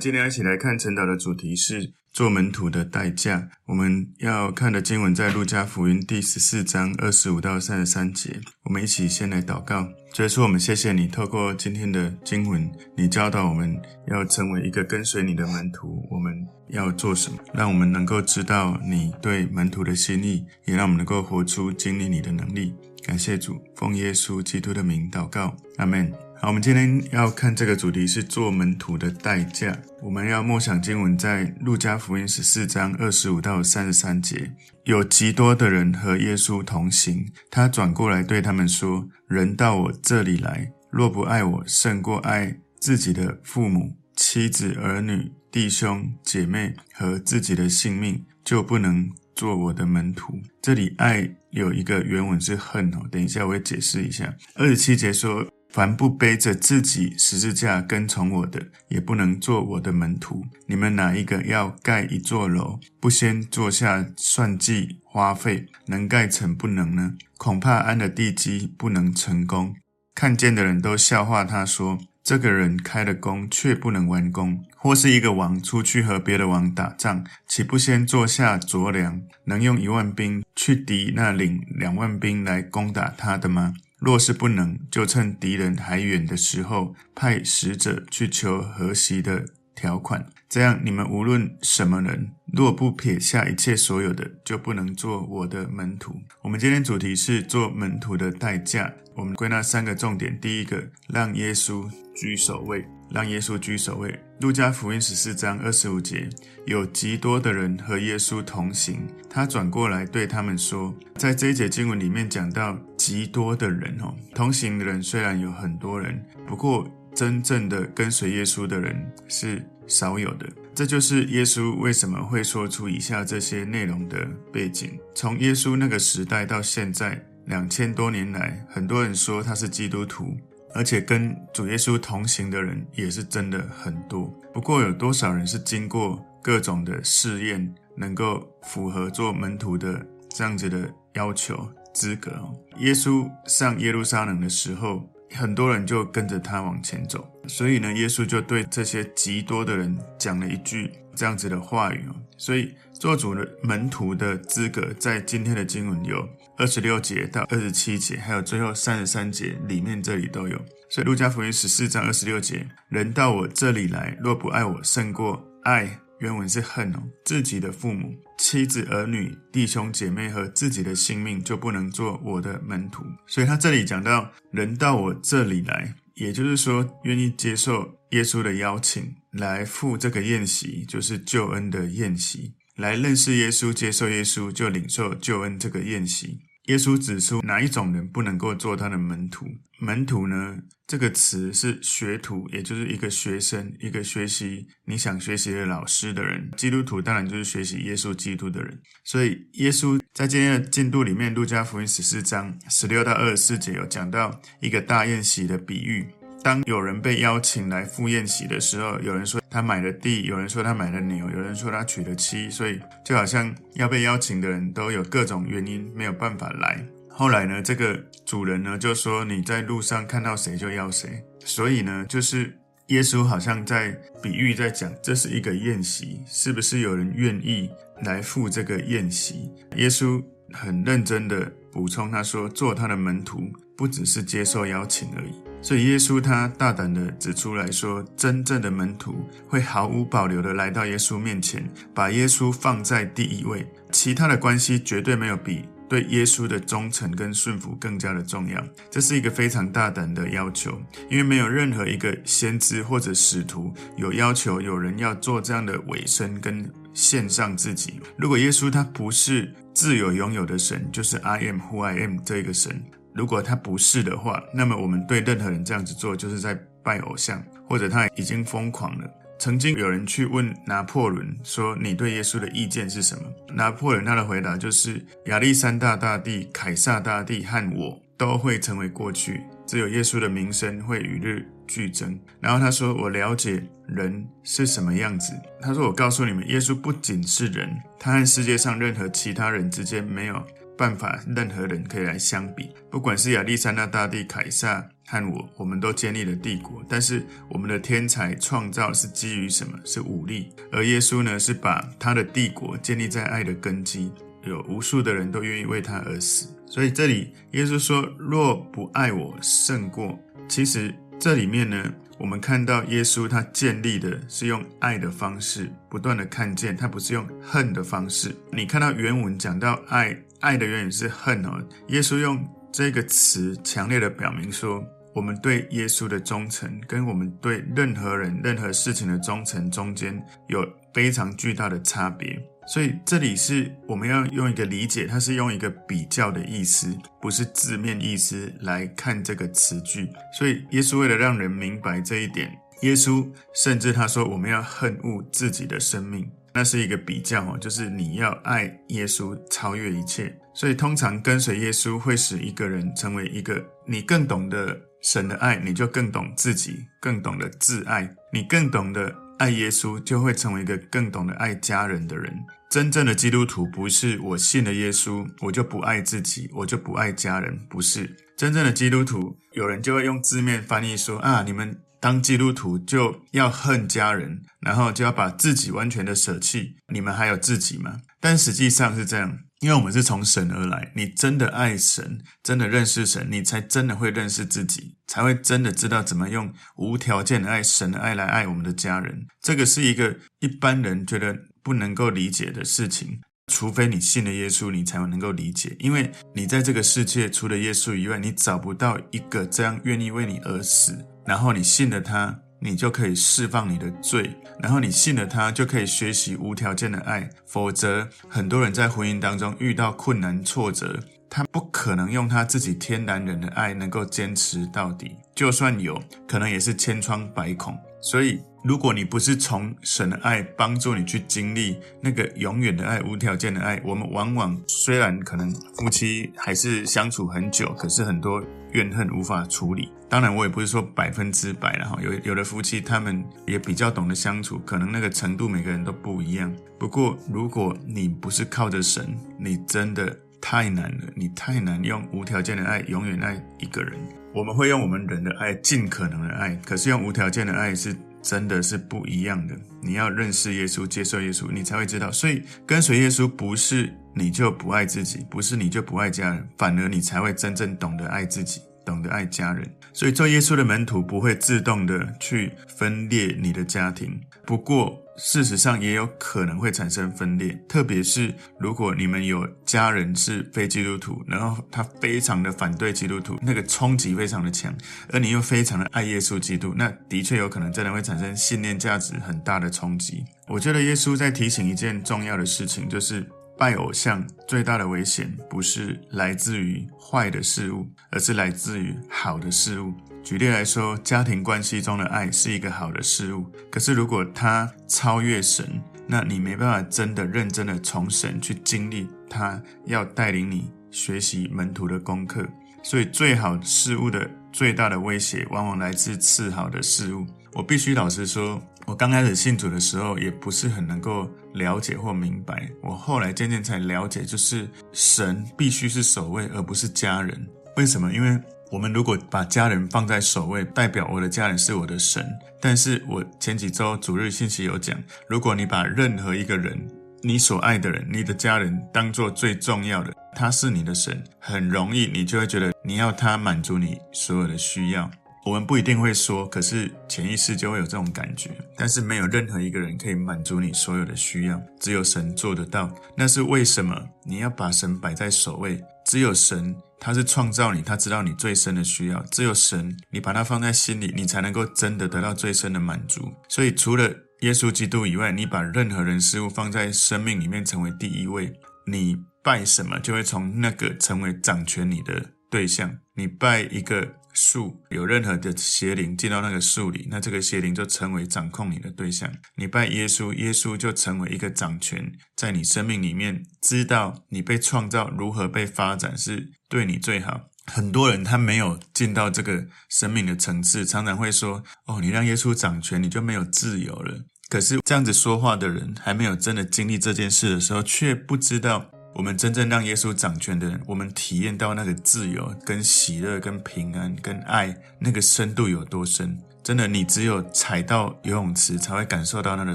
今天一起来看晨祷的主题是做门徒的代价。我们要看的经文在路加福音第十四章二十五到三十三节。我们一起先来祷告。所以说，我们谢谢你透过今天的经文，你教导我们要成为一个跟随你的门徒，我们要做什么？让我们能够知道你对门徒的心意，也让我们能够活出经历你的能力。感谢主，奉耶稣基督的名祷告，阿门。好，我们今天要看这个主题是做门徒的代价。我们要默想经文在路加福音十四章二十五到三十三节。有极多的人和耶稣同行，他转过来对他们说：“人到我这里来，若不爱我胜过爱自己的父母、妻子、儿女、弟兄、姐妹和自己的性命，就不能做我的门徒。”这里爱有一个原文是恨哦，等一下我会解释一下。二十七节说。凡不背着自己十字架跟从我的，也不能做我的门徒。你们哪一个要盖一座楼，不先坐下算计花费，能盖成不能呢？恐怕安了地基，不能成功。看见的人都笑话他说：“这个人开了工，却不能完工。”或是一个王出去和别的王打仗，岂不先坐下酌量，能用一万兵去敌那领两万兵来攻打他的吗？若是不能，就趁敌人还远的时候，派使者去求和息的条款。这样，你们无论什么人，若不撇下一切所有的，就不能做我的门徒。我们今天主题是做门徒的代价。我们归纳三个重点：第一个，让耶稣居首位。让耶稣居首位。路加福音十四章二十五节，有极多的人和耶稣同行，他转过来对他们说，在这一节经文里面讲到极多的人哦，同行的人虽然有很多人，不过真正的跟随耶稣的人是少有的。这就是耶稣为什么会说出以下这些内容的背景。从耶稣那个时代到现在两千多年来，很多人说他是基督徒。而且跟主耶稣同行的人也是真的很多，不过有多少人是经过各种的试验，能够符合做门徒的这样子的要求资格？耶稣上耶路撒冷的时候，很多人就跟着他往前走，所以呢，耶稣就对这些极多的人讲了一句这样子的话语哦。所以做主的门徒的资格，在今天的经文有。二十六节到二十七节，还有最后三十三节里面，这里都有。所以路加福音十四章二十六节，人到我这里来，若不爱我胜过爱，原文是恨哦，自己的父母、妻子、儿女、弟兄姐妹和自己的性命，就不能做我的门徒。所以他这里讲到，人到我这里来，也就是说，愿意接受耶稣的邀请，来赴这个宴席，就是救恩的宴席，来认识耶稣、接受耶稣，就领受救恩这个宴席。耶稣指出哪一种人不能够做他的门徒？门徒呢？这个词是学徒，也就是一个学生，一个学习你想学习的老师的人。基督徒当然就是学习耶稣基督的人。所以耶稣在今天的进度里面，路加福音十四章十六到二十四节有讲到一个大宴席的比喻。当有人被邀请来赴宴席的时候，有人说他买了地，有人说他买了牛，有人说他娶了妻，所以就好像要被邀请的人都有各种原因没有办法来。后来呢，这个主人呢就说，你在路上看到谁就要谁，所以呢，就是耶稣好像在比喻在讲，这是一个宴席，是不是有人愿意来赴这个宴席？耶稣很认真的补充他说，做他的门徒不只是接受邀请而已。所以耶稣他大胆地指出来说，真正的门徒会毫无保留地来到耶稣面前，把耶稣放在第一位，其他的关系绝对没有比对耶稣的忠诚跟顺服更加的重要。这是一个非常大胆的要求，因为没有任何一个先知或者使徒有要求有人要做这样的委身跟献上自己。如果耶稣他不是自有拥有的神，就是 I am who I am 这个神。如果他不是的话，那么我们对任何人这样子做，就是在拜偶像，或者他已经疯狂了。曾经有人去问拿破仑说：“你对耶稣的意见是什么？”拿破仑他的回答就是：“亚历山大大帝、凯撒大帝和我都会成为过去，只有耶稣的名声会与日俱增。”然后他说：“我了解人是什么样子。”他说：“我告诉你们，耶稣不仅是人，他和世界上任何其他人之间没有。”办法，任何人可以来相比，不管是亚历山大大帝、凯撒，和我，我们都建立了帝国。但是我们的天才创造是基于什么？是武力。而耶稣呢，是把他的帝国建立在爱的根基，有无数的人都愿意为他而死。所以这里耶稣说：“若不爱我胜过。”其实这里面呢。我们看到耶稣，他建立的是用爱的方式，不断的看见，他不是用恨的方式。你看到原文讲到爱，爱的原语是恨哦。耶稣用这个词强烈的表明说，我们对耶稣的忠诚，跟我们对任何人、任何事情的忠诚中间有非常巨大的差别。所以这里是我们要用一个理解，它是用一个比较的意思，不是字面意思来看这个词句。所以耶稣为了让人明白这一点，耶稣甚至他说我们要恨恶自己的生命，那是一个比较哦，就是你要爱耶稣超越一切。所以通常跟随耶稣会使一个人成为一个，你更懂得神的爱，你就更懂自己，更懂得自爱，你更懂得爱耶稣，就会成为一个更懂得爱家人的人。真正的基督徒不是我信了耶稣，我就不爱自己，我就不爱家人，不是。真正的基督徒，有人就会用字面翻译说啊，你们当基督徒就要恨家人，然后就要把自己完全的舍弃，你们还有自己吗？但实际上是这样，因为我们是从神而来，你真的爱神，真的认识神，你才真的会认识自己，才会真的知道怎么用无条件的爱神的爱来爱我们的家人。这个是一个一般人觉得。不能够理解的事情，除非你信了耶稣，你才能够理解。因为你在这个世界除了耶稣以外，你找不到一个这样愿意为你而死，然后你信了他，你就可以释放你的罪，然后你信了他，就可以学习无条件的爱。否则，很多人在婚姻当中遇到困难挫折，他不可能用他自己天然人的爱能够坚持到底，就算有可能也是千疮百孔。所以，如果你不是从神的爱帮助你去经历那个永远的爱、无条件的爱，我们往往虽然可能夫妻还是相处很久，可是很多怨恨无法处理。当然，我也不是说百分之百了哈，有有的夫妻他们也比较懂得相处，可能那个程度每个人都不一样。不过，如果你不是靠着神，你真的太难了，你太难用无条件的爱永远爱一个人。我们会用我们人的爱，尽可能的爱，可是用无条件的爱是真的是不一样的。你要认识耶稣，接受耶稣，你才会知道。所以跟随耶稣不是你就不爱自己，不是你就不爱家人，反而你才会真正懂得爱自己，懂得爱家人。所以做耶稣的门徒不会自动的去分裂你的家庭。不过，事实上也有可能会产生分裂，特别是如果你们有家人是非基督徒，然后他非常的反对基督徒，那个冲击非常的强，而你又非常的爱耶稣基督，那的确有可能真的会产生信念价值很大的冲击。我觉得耶稣在提醒一件重要的事情，就是拜偶像最大的危险不是来自于坏的事物，而是来自于好的事物。举例来说，家庭关系中的爱是一个好的事物，可是如果它超越神，那你没办法真的认真的从神去经历他要带领你学习门徒的功课。所以，最好事物的最大的威胁，往往来自次好的事物。我必须老实说，我刚开始信主的时候，也不是很能够了解或明白。我后来渐渐才了解，就是神必须是首位，而不是家人。为什么？因为我们如果把家人放在首位，代表我的家人是我的神。但是我前几周主日信息有讲，如果你把任何一个人，你所爱的人，你的家人当做最重要的，他是你的神，很容易你就会觉得你要他满足你所有的需要。我们不一定会说，可是潜意识就会有这种感觉。但是没有任何一个人可以满足你所有的需要，只有神做得到。那是为什么？你要把神摆在首位，只有神。他是创造你，他知道你最深的需要。只有神，你把它放在心里，你才能够真的得到最深的满足。所以，除了耶稣基督以外，你把任何人事物放在生命里面成为第一位，你拜什么，就会从那个成为掌权你的对象。你拜一个树，有任何的邪灵进到那个树里，那这个邪灵就成为掌控你的对象。你拜耶稣，耶稣就成为一个掌权在你生命里面，知道你被创造如何被发展是。对你最好。很多人他没有进到这个生命的层次，常常会说：“哦，你让耶稣掌权，你就没有自由了。”可是这样子说话的人，还没有真的经历这件事的时候，却不知道我们真正让耶稣掌权的人，我们体验到那个自由、跟喜乐、跟平安、跟爱，那个深度有多深？真的，你只有踩到游泳池才会感受到那个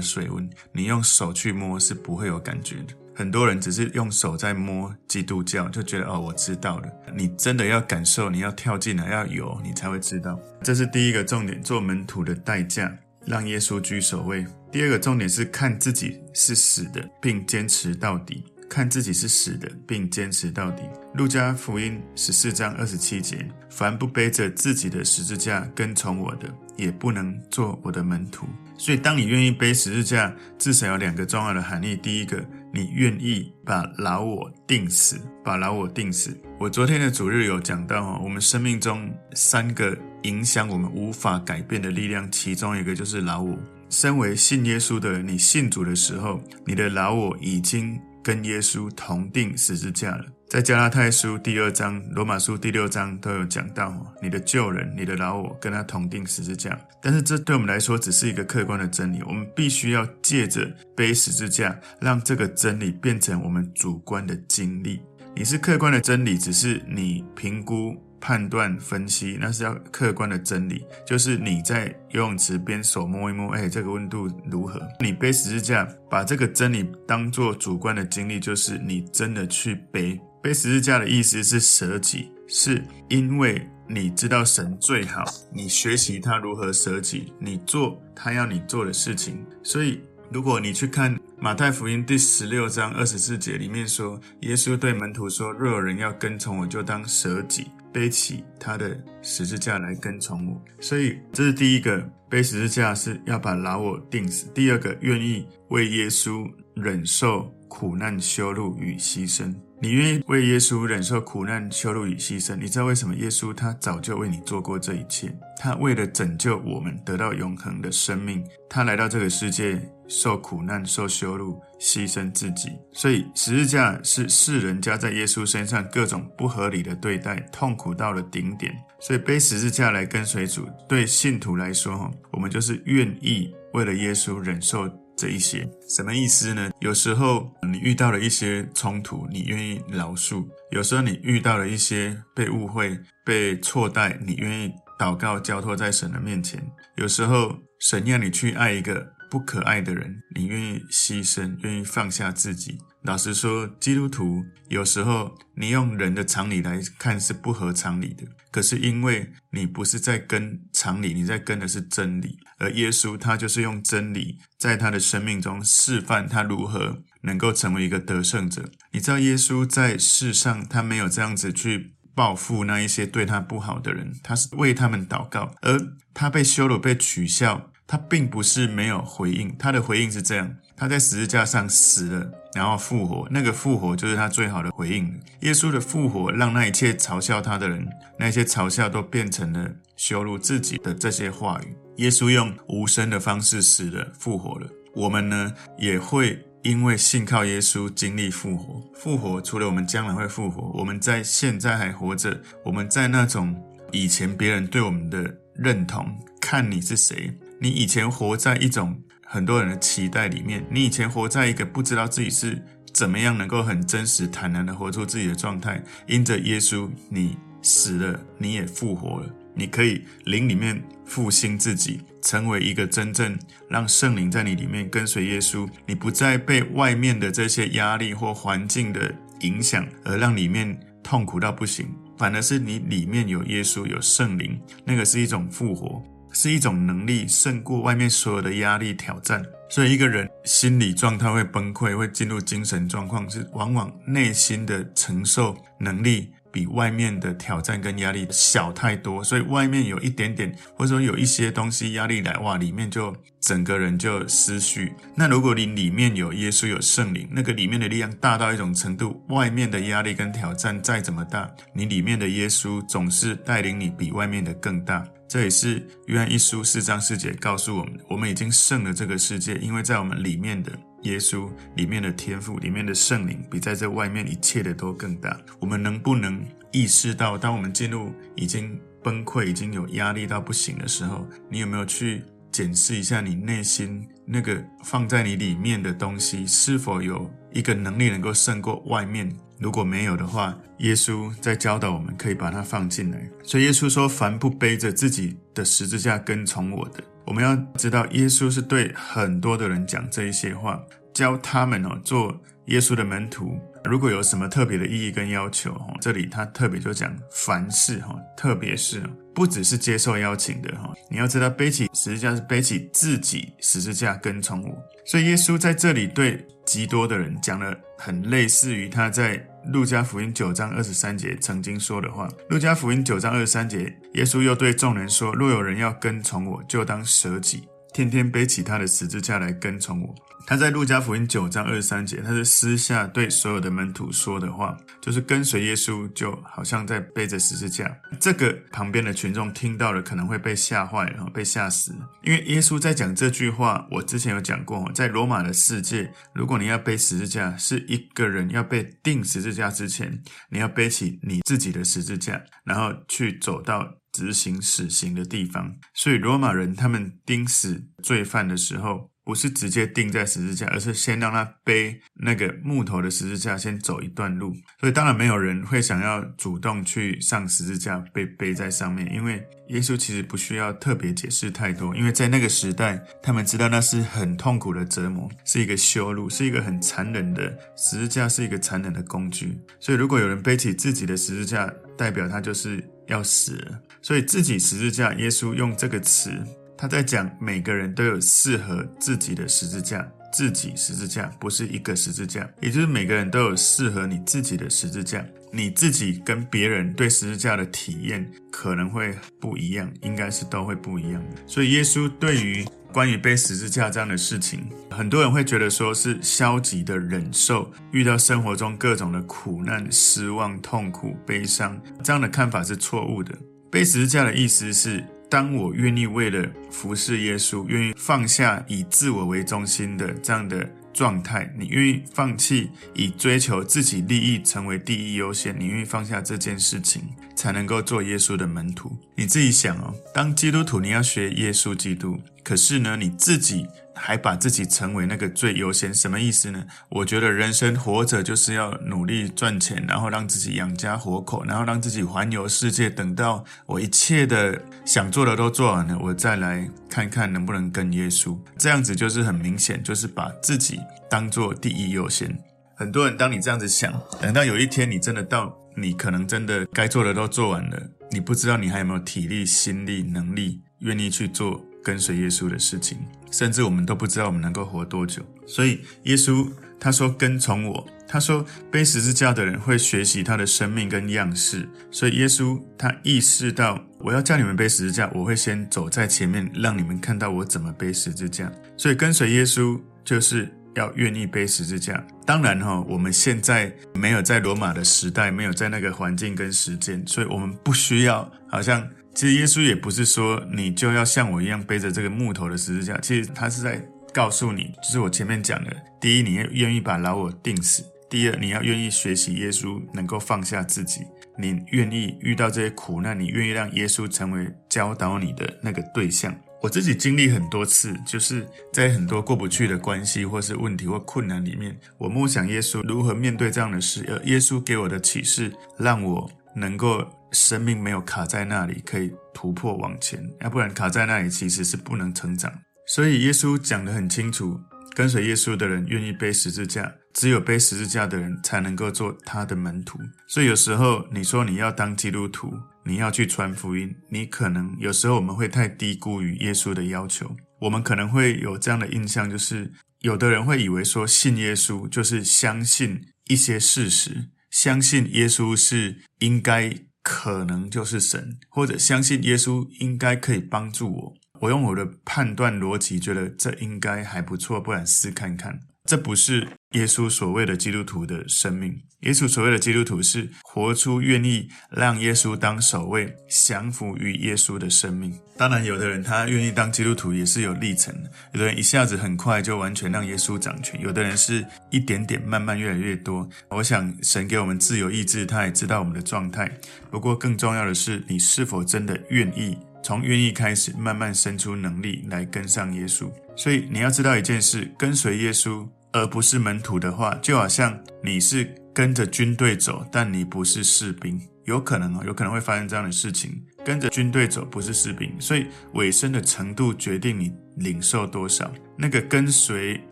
水温，你用手去摸是不会有感觉的。很多人只是用手在摸基督教，就觉得哦，我知道了。你真的要感受，你要跳进来，要游，你才会知道。这是第一个重点，做门徒的代价，让耶稣居首位。第二个重点是看自己是死的，并坚持到底。看自己是死的，并坚持到底。路加福音十四章二十七节：凡不背着自己的十字架跟从我的，也不能做我的门徒。所以，当你愿意背十字架，至少有两个重要的含义。第一个，你愿意把老我定死，把老我定死。我昨天的主日有讲到哦，我们生命中三个影响我们无法改变的力量，其中一个就是老我。身为信耶稣的人，你信主的时候，你的老我已经。跟耶稣同定十字架了，在加拉太书第二章、罗马书第六章都有讲到，你的旧人、你的老我跟他同定十字架。但是这对我们来说只是一个客观的真理，我们必须要借着背十字架，让这个真理变成我们主观的经历。你是客观的真理，只是你评估。判断分析，那是要客观的真理，就是你在游泳池边手摸一摸，哎，这个温度如何？你背十字架，把这个真理当做主观的经历，就是你真的去背。背十字架的意思是舍己，是因为你知道神最好，你学习他如何舍己，你做他要你做的事情。所以，如果你去看马太福音第十六章二十四节里面说，耶稣对门徒说：“若有人要跟从我，就当舍己。”背起他的十字架来跟从我，所以这是第一个，背十字架是要把老我钉死。第二个，愿意为耶稣忍受苦难、羞辱与牺牲。你愿意为耶稣忍受苦难、羞辱与牺牲？你知道为什么耶稣他早就为你做过这一切？他为了拯救我们得到永恒的生命，他来到这个世界受苦难、受羞辱、牺牲自己。所以十字架是世人加在耶稣身上各种不合理的对待，痛苦到了顶点。所以背十字架来跟随主，对信徒来说，我们就是愿意为了耶稣忍受。这一些什么意思呢？有时候你遇到了一些冲突，你愿意饶恕；有时候你遇到了一些被误会、被错待，你愿意祷告交托在神的面前；有时候神让你去爱一个不可爱的人，你愿意牺牲，愿意放下自己。老实说，基督徒有时候你用人的常理来看是不合常理的。可是因为你不是在跟常理，你在跟的是真理。而耶稣他就是用真理在他的生命中示范他如何能够成为一个得胜者。你知道耶稣在世上他没有这样子去报复那一些对他不好的人，他是为他们祷告。而他被羞辱、被取笑，他并不是没有回应，他的回应是这样。他在十字架上死了，然后复活。那个复活就是他最好的回应。耶稣的复活让那一切嘲笑他的人，那些嘲笑都变成了羞辱自己的这些话语。耶稣用无声的方式死了，复活了。我们呢，也会因为信靠耶稣经历复活。复活除了我们将来会复活，我们在现在还活着。我们在那种以前别人对我们的认同，看你是谁。你以前活在一种。很多人的期待里面，你以前活在一个不知道自己是怎么样能够很真实坦然的活出自己的状态。因着耶稣，你死了，你也复活了。你可以灵里面复兴自己，成为一个真正让圣灵在你里面跟随耶稣。你不再被外面的这些压力或环境的影响而让里面痛苦到不行，反而是你里面有耶稣，有圣灵，那个是一种复活。是一种能力胜过外面所有的压力挑战，所以一个人心理状态会崩溃，会进入精神状况，是往往内心的承受能力比外面的挑战跟压力小太多，所以外面有一点点，或者说有一些东西压力来，哇，里面就整个人就失序。那如果你里面有耶稣有圣灵，那个里面的力量大到一种程度，外面的压力跟挑战再怎么大，你里面的耶稣总是带领你比外面的更大。这也是约翰一书四章四节告诉我们：我们已经胜了这个世界，因为在我们里面的耶稣、里面的天赋、里面的圣灵，比在这外面一切的都更大。我们能不能意识到，当我们进入已经崩溃、已经有压力到不行的时候，你有没有去检视一下你内心那个放在你里面的东西，是否有一个能力能够胜过外面。如果没有的话，耶稣在教导我们可以把它放进来。所以耶稣说：“凡不背着自己的十字架跟从我的。”我们要知道，耶稣是对很多的人讲这一些话，教他们哦做耶稣的门徒。如果有什么特别的意义跟要求，这里他特别就讲凡事哈，特别是不只是接受邀请的哈，你要知道背起十字架是背起自己十字架跟从我。所以耶稣在这里对极多的人讲了很类似于他在路加福音九章二十三节曾经说的话。路加福音九章二十三节，耶稣又对众人说：若有人要跟从我，就当舍己，天天背起他的十字架来跟从我。他在路加福音九章二十三节，他是私下对所有的门徒说的话，就是跟随耶稣就好像在背着十字架。这个旁边的群众听到了，可能会被吓坏，然后被吓死。因为耶稣在讲这句话，我之前有讲过，在罗马的世界，如果你要背十字架，是一个人要被钉十字架之前，你要背起你自己的十字架，然后去走到执行死刑的地方。所以罗马人他们钉死罪犯的时候，不是直接钉在十字架，而是先让他背那个木头的十字架，先走一段路。所以当然没有人会想要主动去上十字架被背在上面，因为耶稣其实不需要特别解释太多，因为在那个时代，他们知道那是很痛苦的折磨，是一个修路，是一个很残忍的十字架，是一个残忍的工具。所以如果有人背起自己的十字架，代表他就是要死了。所以自己十字架，耶稣用这个词。他在讲，每个人都有适合自己的十字架，自己十字架不是一个十字架，也就是每个人都有适合你自己的十字架。你自己跟别人对十字架的体验可能会不一样，应该是都会不一样的。所以耶稣对于关于背十字架这样的事情，很多人会觉得说是消极的忍受，遇到生活中各种的苦难、失望、痛苦、悲伤，这样的看法是错误的。背十字架的意思是，当我愿意为了服侍耶稣，愿意放下以自我为中心的这样的状态，你愿意放弃以追求自己利益成为第一优先，你愿意放下这件事情，才能够做耶稣的门徒。你自己想哦，当基督徒你要学耶稣基督，可是呢，你自己。还把自己成为那个最优先，什么意思呢？我觉得人生活着就是要努力赚钱，然后让自己养家活口，然后让自己环游世界。等到我一切的想做的都做完了，我再来看看能不能跟耶稣。这样子就是很明显，就是把自己当做第一优先。很多人当你这样子想，等到有一天你真的到，你可能真的该做的都做完了，你不知道你还有没有体力、心力、能力，愿意去做。跟随耶稣的事情，甚至我们都不知道我们能够活多久。所以耶稣他说：“跟从我。”他说：“背十字架的人会学习他的生命跟样式。”所以耶稣他意识到，我要叫你们背十字架，我会先走在前面，让你们看到我怎么背十字架。所以跟随耶稣就是要愿意背十字架。当然哈，我们现在没有在罗马的时代，没有在那个环境跟时间，所以我们不需要好像。其实耶稣也不是说你就要像我一样背着这个木头的十字架，其实他是在告诉你，就是我前面讲的：第一，你要愿意把老我钉死；第二，你要愿意学习耶稣，能够放下自己；你愿意遇到这些苦难，你愿意让耶稣成为教导你的那个对象。我自己经历很多次，就是在很多过不去的关系或是问题或困难里面，我梦想耶稣如何面对这样的事，而耶稣给我的启示，让我能够。生命没有卡在那里，可以突破往前，要不然卡在那里其实是不能成长。所以耶稣讲得很清楚，跟随耶稣的人愿意背十字架，只有背十字架的人才能够做他的门徒。所以有时候你说你要当基督徒，你要去传福音，你可能有时候我们会太低估于耶稣的要求，我们可能会有这样的印象，就是有的人会以为说信耶稣就是相信一些事实，相信耶稣是应该。可能就是神，或者相信耶稣应该可以帮助我。我用我的判断逻辑觉得这应该还不错，不然试看看。这不是耶稣所谓的基督徒的生命。耶稣所谓的基督徒是活出愿意让耶稣当首位、降服于耶稣的生命。当然，有的人他愿意当基督徒也是有历程的。有的人一下子很快就完全让耶稣掌权，有的人是一点点慢慢越来越多。我想神给我们自由意志，他也知道我们的状态。不过更重要的是，你是否真的愿意从愿意开始，慢慢生出能力来跟上耶稣。所以你要知道一件事：跟随耶稣而不是门徒的话，就好像你是跟着军队走，但你不是士兵。有可能哦，有可能会发生这样的事情。跟着军队走不是士兵，所以尾声的程度决定你领受多少。那个跟随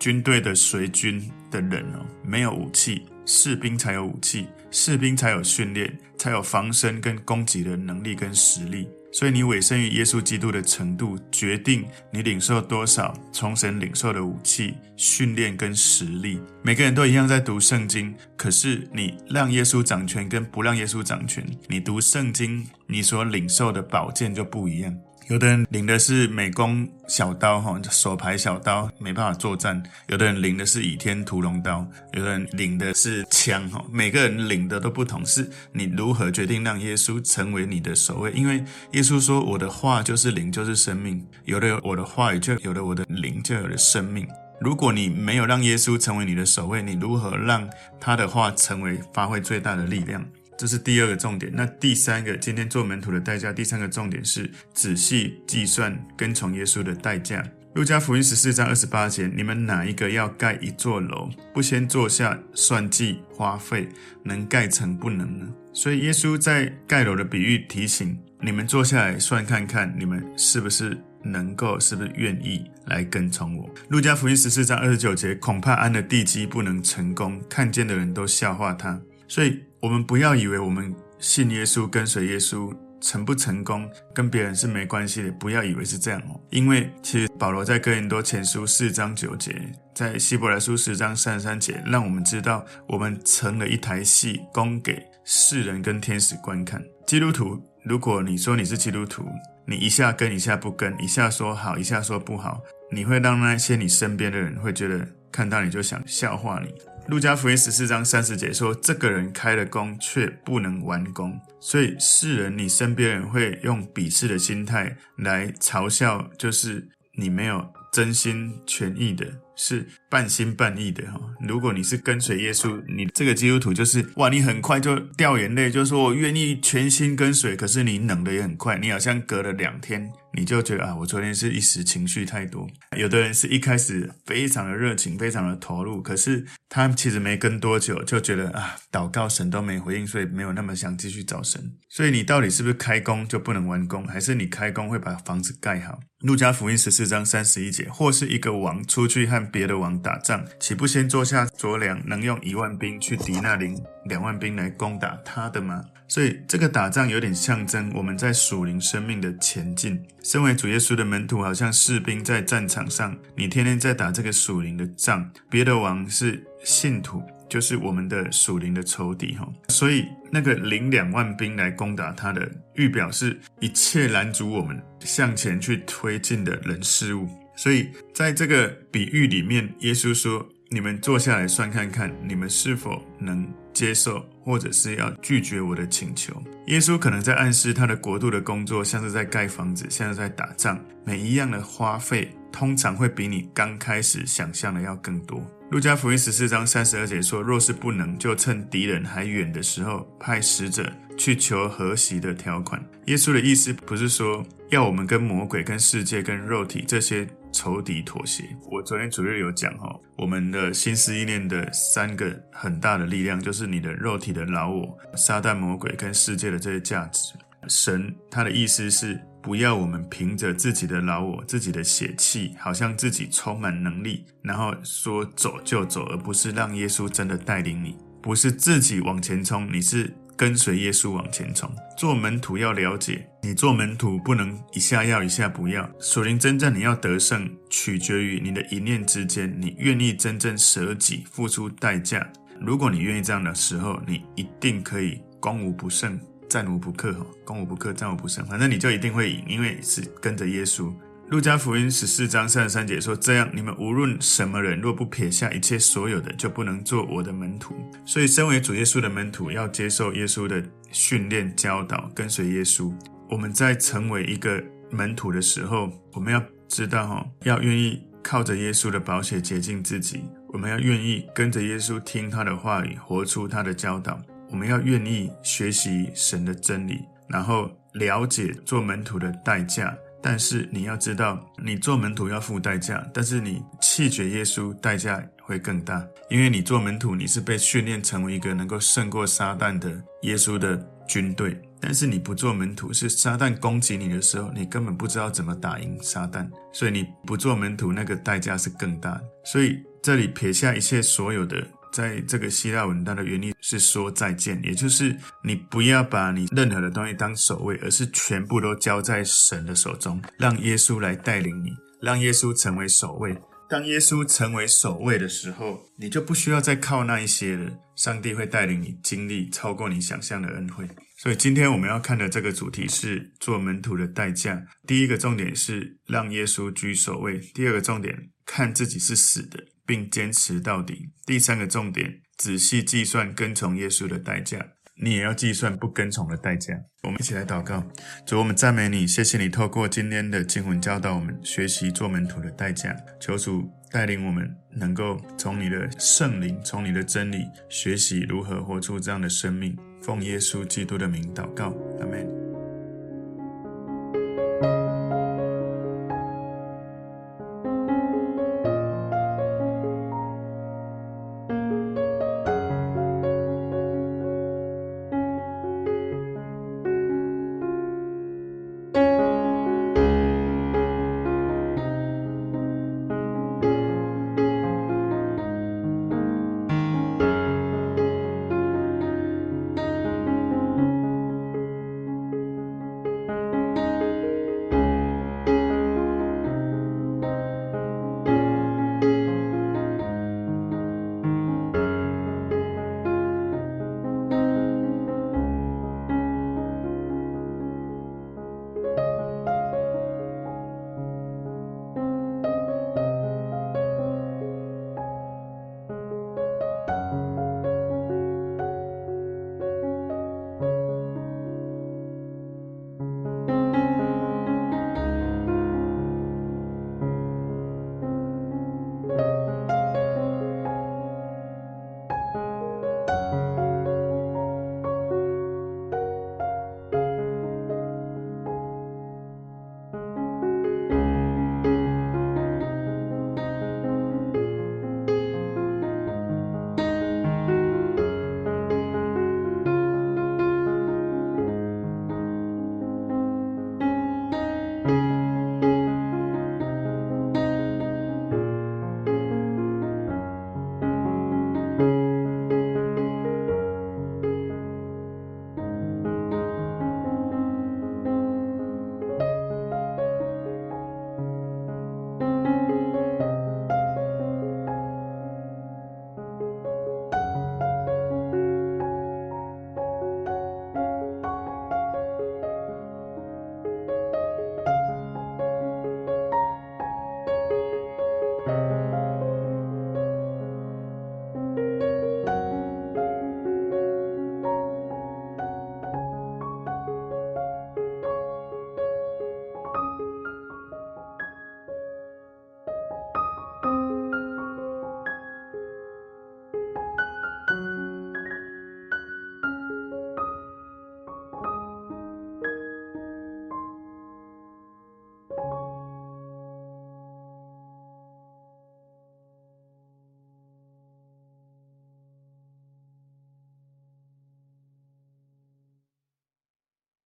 军队的随军的人哦，没有武器，士兵才有武器，士兵才有训练，才有防身跟攻击的能力跟实力。所以你委身于耶稣基督的程度，决定你领受多少从神领受的武器、训练跟实力。每个人都一样在读圣经，可是你让耶稣掌权跟不让耶稣掌权，你读圣经，你所领受的宝剑就不一样。有的人领的是美工小刀，哈，手牌小刀，没办法作战；有的人领的是倚天屠龙刀，有的人领的是枪，哈。每个人领的都不同，是你如何决定让耶稣成为你的守卫？因为耶稣说：“我的话就是灵，就是生命。有的我的话语，就有了我的灵，就有了生命。如果你没有让耶稣成为你的守卫，你如何让他的话成为发挥最大的力量？”这是第二个重点。那第三个，今天做门徒的代价。第三个重点是仔细计算跟从耶稣的代价。路加福音十四章二十八节：你们哪一个要盖一座楼，不先坐下算计花费，能盖成不能呢？所以耶稣在盖楼的比喻提醒你们坐下来算看看，你们是不是能够，是不是愿意来跟从我。路加福音十四章二十九节：恐怕安了地基不能成功，看见的人都笑话他。所以。我们不要以为我们信耶稣、跟随耶稣成不成功跟别人是没关系的，不要以为是这样哦。因为其实保罗在哥林多前书四章九节，在希伯来书十章三十三节，让我们知道我们成了一台戏，供给世人跟天使观看。基督徒，如果你说你是基督徒，你一下跟一下不跟，一下说好，一下说不好，你会让那些你身边的人会觉得看到你就想笑话你。路加福音十四章三十节说：“这个人开了工，却不能完工。”所以世人，你身边人会用鄙视的心态来嘲笑，就是你没有真心全意的。是半心半意的哈。如果你是跟随耶稣，你这个基督徒就是哇，你很快就掉眼泪，就说我愿意全心跟随。可是你冷的也很快，你好像隔了两天，你就觉得啊，我昨天是一时情绪太多。有的人是一开始非常的热情，非常的投入，可是他其实没跟多久，就觉得啊，祷告神都没回应，所以没有那么想继续找神。所以你到底是不是开工就不能完工，还是你开工会把房子盖好？路加福音十四章三十一节，或是一个王出去和别的王打仗，岂不先坐下酌量，能用一万兵去敌那领两万兵来攻打他的吗？所以这个打仗有点象征我们在属灵生命的前进。身为主耶稣的门徒，好像士兵在战场上，你天天在打这个属灵的仗。别的王是信徒。就是我们的属灵的仇敌哈，所以那个领两万兵来攻打他的，预表是一切拦阻我们向前去推进的人事物。所以在这个比喻里面，耶稣说：“你们坐下来算看看，你们是否能接受，或者是要拒绝我的请求。”耶稣可能在暗示他的国度的工作，像是在盖房子，像是在打仗，每一样的花费通常会比你刚开始想象的要更多。路加福音十四章三十二节说：“若是不能，就趁敌人还远的时候，派使者去求和息的条款。”耶稣的意思不是说要我们跟魔鬼、跟世界、跟肉体这些仇敌妥协。我昨天主日有讲哈，我们的心思意念的三个很大的力量，就是你的肉体的老我、撒旦魔鬼跟世界的这些价值。神他的意思是。不要我们凭着自己的老我、自己的血气，好像自己充满能力，然后说走就走，而不是让耶稣真的带领你，不是自己往前冲，你是跟随耶稣往前冲。做门徒要了解，你做门徒不能一下要一下不要。属灵真正你要得胜，取决于你的一念之间，你愿意真正舍己、付出代价。如果你愿意这样的时候，你一定可以攻无不胜。战无不克，哈，攻无不克，战无不胜。反正你就一定会赢，因为是跟着耶稣。路加福音十四章三十三节说：“这样，你们无论什么人，若不撇下一切所有的，就不能做我的门徒。”所以，身为主耶稣的门徒，要接受耶稣的训练、教导，跟随耶稣。我们在成为一个门徒的时候，我们要知道，哈，要愿意靠着耶稣的宝血洁净自己。我们要愿意跟着耶稣听他的话语，活出他的教导。我们要愿意学习神的真理，然后了解做门徒的代价。但是你要知道，你做门徒要付代价，但是你弃绝耶稣，代价会更大。因为你做门徒，你是被训练成为一个能够胜过撒旦的耶稣的军队。但是你不做门徒，是撒旦攻击你的时候，你根本不知道怎么打赢撒旦。所以你不做门徒，那个代价是更大的。所以这里撇下一切所有的。在这个希腊文，它的原意是说再见，也就是你不要把你任何的东西当守卫，而是全部都交在神的手中，让耶稣来带领你，让耶稣成为守卫。当耶稣成为守卫的时候，你就不需要再靠那一些了。上帝会带领你经历超过你想象的恩惠。所以今天我们要看的这个主题是做门徒的代价。第一个重点是让耶稣居首位，第二个重点看自己是死的。并坚持到底。第三个重点，仔细计算跟从耶稣的代价。你也要计算不跟从的代价。我们一起来祷告，主，我们赞美你，谢谢你透过今天的经文教导我们学习做门徒的代价。求主带领我们，能够从你的圣灵，从你的真理学习如何活出这样的生命。奉耶稣基督的名祷告，阿门。